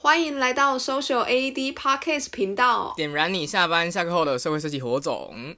欢迎来到 Social AED Podcast 频道，点燃你下班下课后的社会设计火种。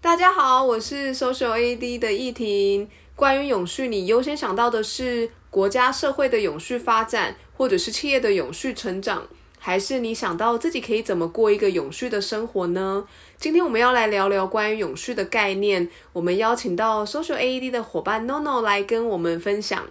大家好，我是 Social AED 的易婷。关于永续，你优先想到的是国家社会的永续发展，或者是企业的永续成长，还是你想到自己可以怎么过一个永续的生活呢？今天我们要来聊聊关于永续的概念。我们邀请到 Social AED 的伙伴 Nono 来跟我们分享。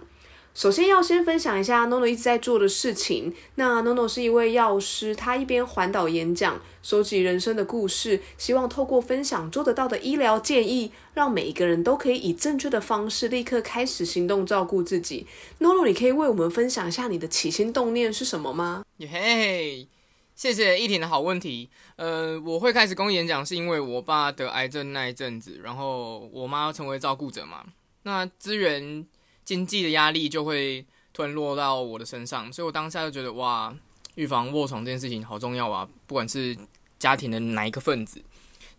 首先要先分享一下 Nono 一直在做的事情。那 Nono 是一位药师，他一边环岛演讲，收集人生的故事，希望透过分享做得到的医疗建议，让每一个人都可以以正确的方式立刻开始行动照顾自己。Nono，你可以为我们分享一下你的起心动念是什么吗？嘿嘿，谢谢一婷的好问题。呃，我会开始公益演讲是因为我爸得癌症那一阵子，然后我妈成为照顾者嘛，那资源。经济的压力就会突然落到我的身上，所以我当下就觉得哇，预防卧床这件事情好重要啊！不管是家庭的哪一个分子，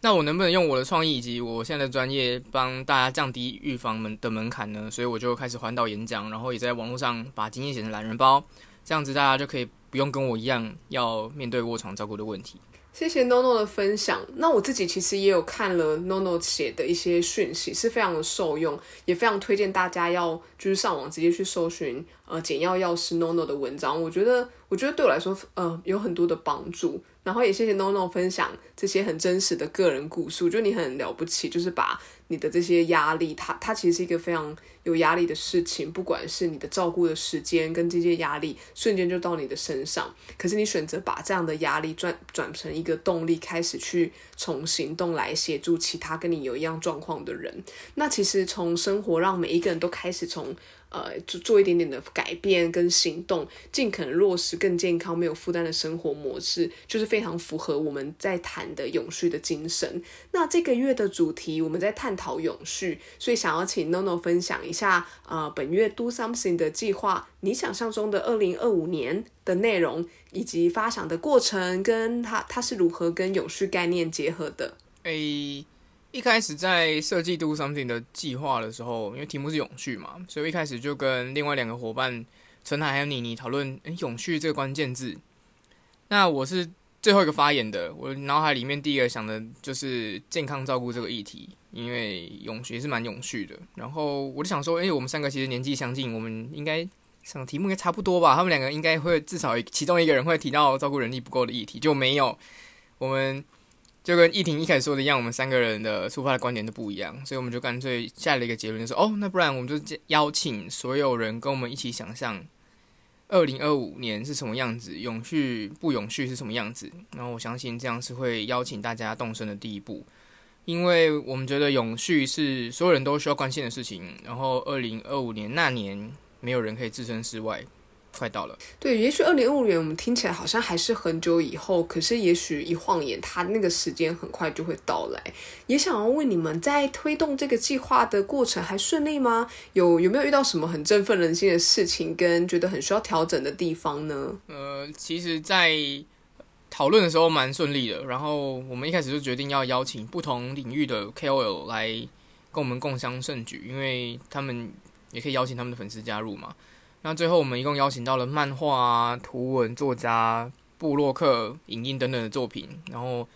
那我能不能用我的创意以及我现在的专业帮大家降低预防门的门槛呢？所以我就开始环岛演讲，然后也在网络上把经验写成懒人包，这样子大家就可以不用跟我一样要面对卧床照顾的问题。谢谢 Nono 的分享。那我自己其实也有看了 Nono 写的一些讯息，是非常的受用，也非常推荐大家要就是上网直接去搜寻呃简要药师 Nono 的文章。我觉得我觉得对我来说呃有很多的帮助。然后也谢谢 Nono 分享这些很真实的个人故事，就你很了不起，就是把。你的这些压力，它它其实是一个非常有压力的事情，不管是你的照顾的时间跟这些压力，瞬间就到你的身上。可是你选择把这样的压力转转成一个动力，开始去从行动来协助其他跟你有一样状况的人。那其实从生活让每一个人都开始从。呃，做做一点点的改变跟行动，尽可能落实更健康、没有负担的生活模式，就是非常符合我们在谈的永续的精神。那这个月的主题我们在探讨永续，所以想要请 Nono 分享一下，呃，本月 Do Something 的计划，你想象中的二零二五年的内容，以及发想的过程，跟它它是如何跟永续概念结合的？诶。一开始在设计 Do Something 的计划的时候，因为题目是永续嘛，所以一开始就跟另外两个伙伴陈海还有妮妮讨论，诶，永续这个关键字。那我是最后一个发言的，我脑海里面第一个想的就是健康照顾这个议题，因为永续也是蛮永续的。然后我就想说，诶，我们三个其实年纪相近，我们应该想题目应该差不多吧？他们两个应该会至少其中一个人会提到照顾人力不够的议题，就没有我们。就跟易婷一开始说的一样，我们三个人的出发的观点都不一样，所以我们就干脆下了一个结论，就是哦，那不然我们就邀请所有人跟我们一起想象二零二五年是什么样子，永续不永续是什么样子。然后我相信这样是会邀请大家动身的第一步，因为我们觉得永续是所有人都需要关心的事情。然后二零二五年那年，没有人可以置身事外。快到了，对，也许二零二五年我们听起来好像还是很久以后，可是也许一晃眼，它那个时间很快就会到来。也想要问你们，在推动这个计划的过程还顺利吗？有有没有遇到什么很振奋人心的事情，跟觉得很需要调整的地方呢？呃，其实，在讨论的时候蛮顺利的。然后我们一开始就决定要邀请不同领域的 KOL 来跟我们共襄盛举，因为他们也可以邀请他们的粉丝加入嘛。那最后，我们一共邀请到了漫画啊、图文作家、布洛克、影音等等的作品，然后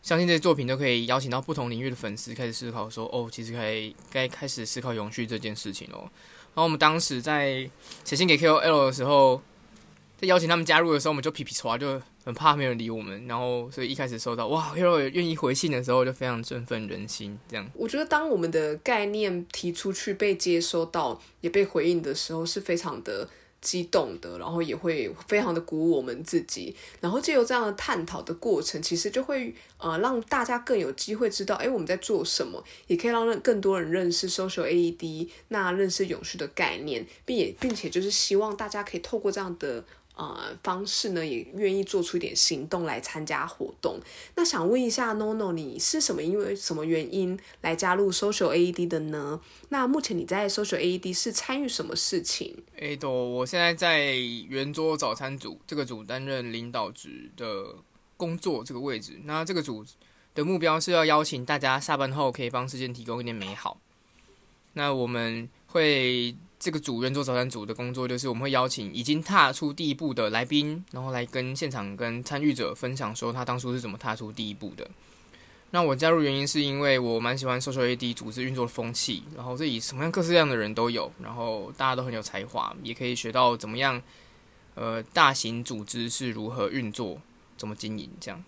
相信这些作品都可以邀请到不同领域的粉丝开始思考说，哦，其实可以该开始思考永续这件事情哦。然后我们当时在写信给 KOL 的时候，在邀请他们加入的时候，我们就皮皮剉就。很怕没有人理我们，然后所以一开始收到哇，Hero 愿意回信的时候，就非常振奋人心。这样，我觉得当我们的概念提出去被接收到，也被回应的时候，是非常的激动的，然后也会非常的鼓舞我们自己。然后借由这样的探讨的过程，其实就会呃让大家更有机会知道，哎，我们在做什么，也可以让更多人认识 Social AED，那认识永续的概念，并也并且就是希望大家可以透过这样的。呃方式呢，也愿意做出一点行动来参加活动。那想问一下 NONO，你是什么因为什么原因来加入 Social AED 的呢？那目前你在 Social AED 是参与什么事情？哎，都，我现在在圆桌早餐组这个组担任领导职的工作这个位置。那这个组的目标是要邀请大家下班后可以帮世界提供一点美好。那我们会这个组圆桌早餐组的工作就是我们会邀请已经踏出第一步的来宾，然后来跟现场跟参与者分享说他当初是怎么踏出第一步的。那我加入原因是因为我蛮喜欢 social AD 组织运作的风气，然后这里什么样各式各样的人都有，然后大家都很有才华，也可以学到怎么样呃大型组织是如何运作，怎么经营这样。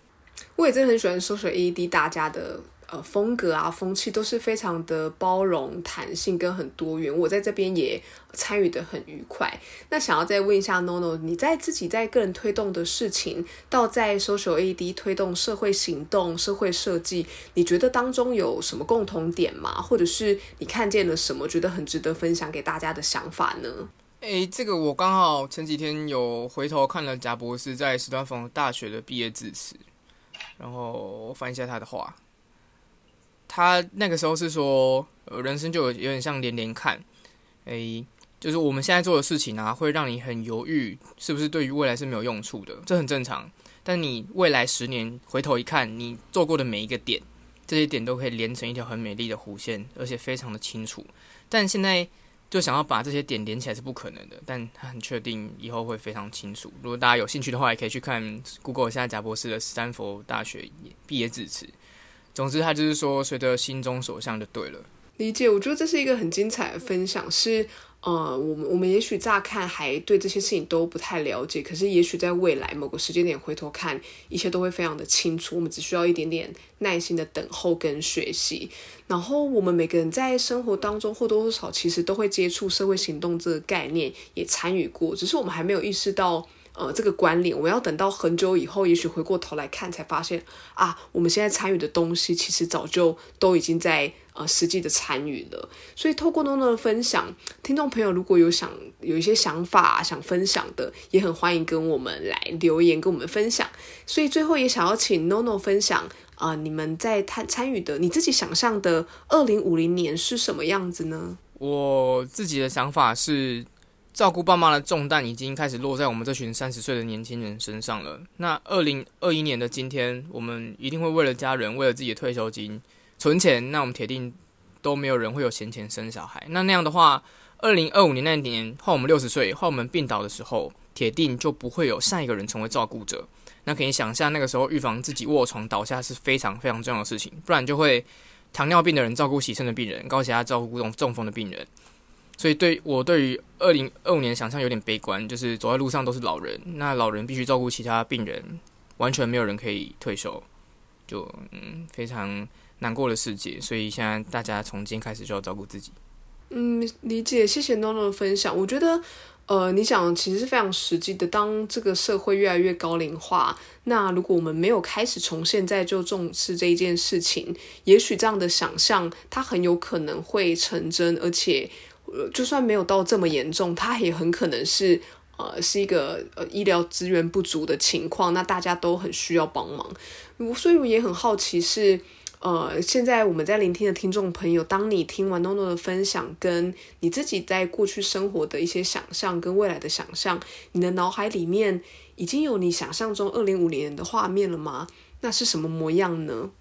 我也真的很喜欢 Social AD 大家的。呃，风格啊，风气都是非常的包容、弹性跟很多元。我在这边也参与得很愉快。那想要再问一下 NONO，你在自己在个人推动的事情，到在 Social ad 推动社会行动、社会设计，你觉得当中有什么共同点吗？或者是你看见了什么，觉得很值得分享给大家的想法呢？诶，这个我刚好前几天有回头看了贾博士在史丹佛大学的毕业致辞，然后翻一下他的话。他那个时候是说，呃，人生就有有点像连连看，诶，就是我们现在做的事情啊，会让你很犹豫，是不是对于未来是没有用处的，这很正常。但你未来十年回头一看，你做过的每一个点，这些点都可以连成一条很美丽的弧线，而且非常的清楚。但现在就想要把这些点连起来是不可能的，但他很确定以后会非常清楚。如果大家有兴趣的话，也可以去看 Google 一下贾博士的史丹佛大学毕业致辞。总之，他就是说，随着心中所向就对了。理解，我觉得这是一个很精彩的分享。是，呃，我们我们也许乍看还对这些事情都不太了解，可是也许在未来某个时间点回头看，一切都会非常的清楚。我们只需要一点点耐心的等候跟学习。然后，我们每个人在生活当中或多或少其实都会接触社会行动这个概念，也参与过，只是我们还没有意识到。呃，这个关联，我要等到很久以后，也许回过头来看，才发现啊，我们现在参与的东西，其实早就都已经在呃实际的参与了。所以，透过 NONO 的分享，听众朋友如果有想有一些想法想分享的，也很欢迎跟我们来留言，跟我们分享。所以，最后也想要请 NONO 分享啊、你们在参参与的，你自己想象的二零五零年是什么样子呢？我自己的想法是。照顾爸妈的重担已经开始落在我们这群三十岁的年轻人身上了。那二零二一年的今天，我们一定会为了家人，为了自己的退休金存钱。那我们铁定都没有人会有闲钱生小孩。那那样的话，二零二五年那年换我们六十岁，换我们病倒的时候，铁定就不会有下一个人成为照顾者。那可以想象，那个时候预防自己卧床倒下是非常非常重要的事情，不然就会糖尿病的人照顾洗肾的病人，高血压照顾中中风的病人。所以对我对于二零二五年想象有点悲观，就是走在路上都是老人，那老人必须照顾其他病人，完全没有人可以退休，就嗯非常难过的世界。所以现在大家从今天开始就要照顾自己。嗯，理解，谢谢 NONO 的分享。我觉得，呃，你讲其实是非常实际的。当这个社会越来越高龄化，那如果我们没有开始从现在就重视这一件事情，也许这样的想象它很有可能会成真，而且。就算没有到这么严重，它也很可能是呃是一个呃医疗资源不足的情况，那大家都很需要帮忙。所以我也很好奇是呃现在我们在聆听的听众朋友，当你听完诺诺的分享，跟你自己在过去生活的一些想象跟未来的想象，你的脑海里面已经有你想象中二零五零年的画面了吗？那是什么模样呢？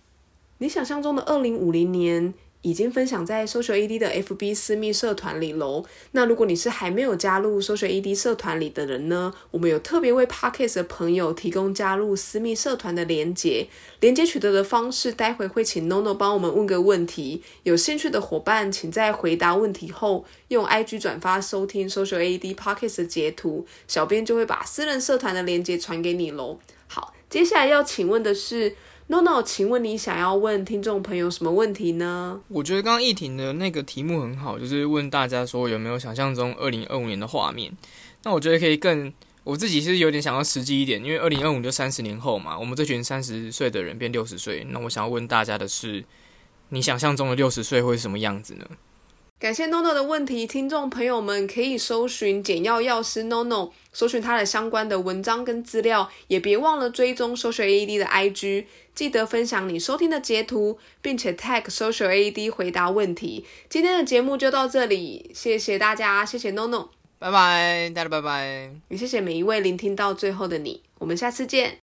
你想象中的二零五零年？已经分享在 Social ED 的 FB 私密社团里喽。那如果你是还没有加入 Social ED 社团里的人呢，我们有特别为 Podcast 的朋友提供加入私密社团的连接。连接取得的方式，待会会请 NONO 帮我们问个问题。有兴趣的伙伴，请在回答问题后用 IG 转发收听 Social ED Podcast 的截图，小编就会把私人社团的连接传给你喽。好，接下来要请问的是。NONO，请问你想要问听众朋友什么问题呢？我觉得刚刚易婷的那个题目很好，就是问大家说有没有想象中二零二五年的画面。那我觉得可以更，我自己是有点想要实际一点，因为二零二五就三十年后嘛，我们这群三十岁的人变六十岁。那我想要问大家的是，你想象中的六十岁会是什么样子呢？感谢 NONO 的问题，听众朋友们可以搜寻简要药师 NONO，搜寻他的相关的文章跟资料，也别忘了追踪 Social AED 的 IG，记得分享你收听的截图，并且 tag Social AED 回答问题。今天的节目就到这里，谢谢大家，谢谢 NONO，拜拜，大家拜拜，也谢谢每一位聆听到最后的你，我们下次见。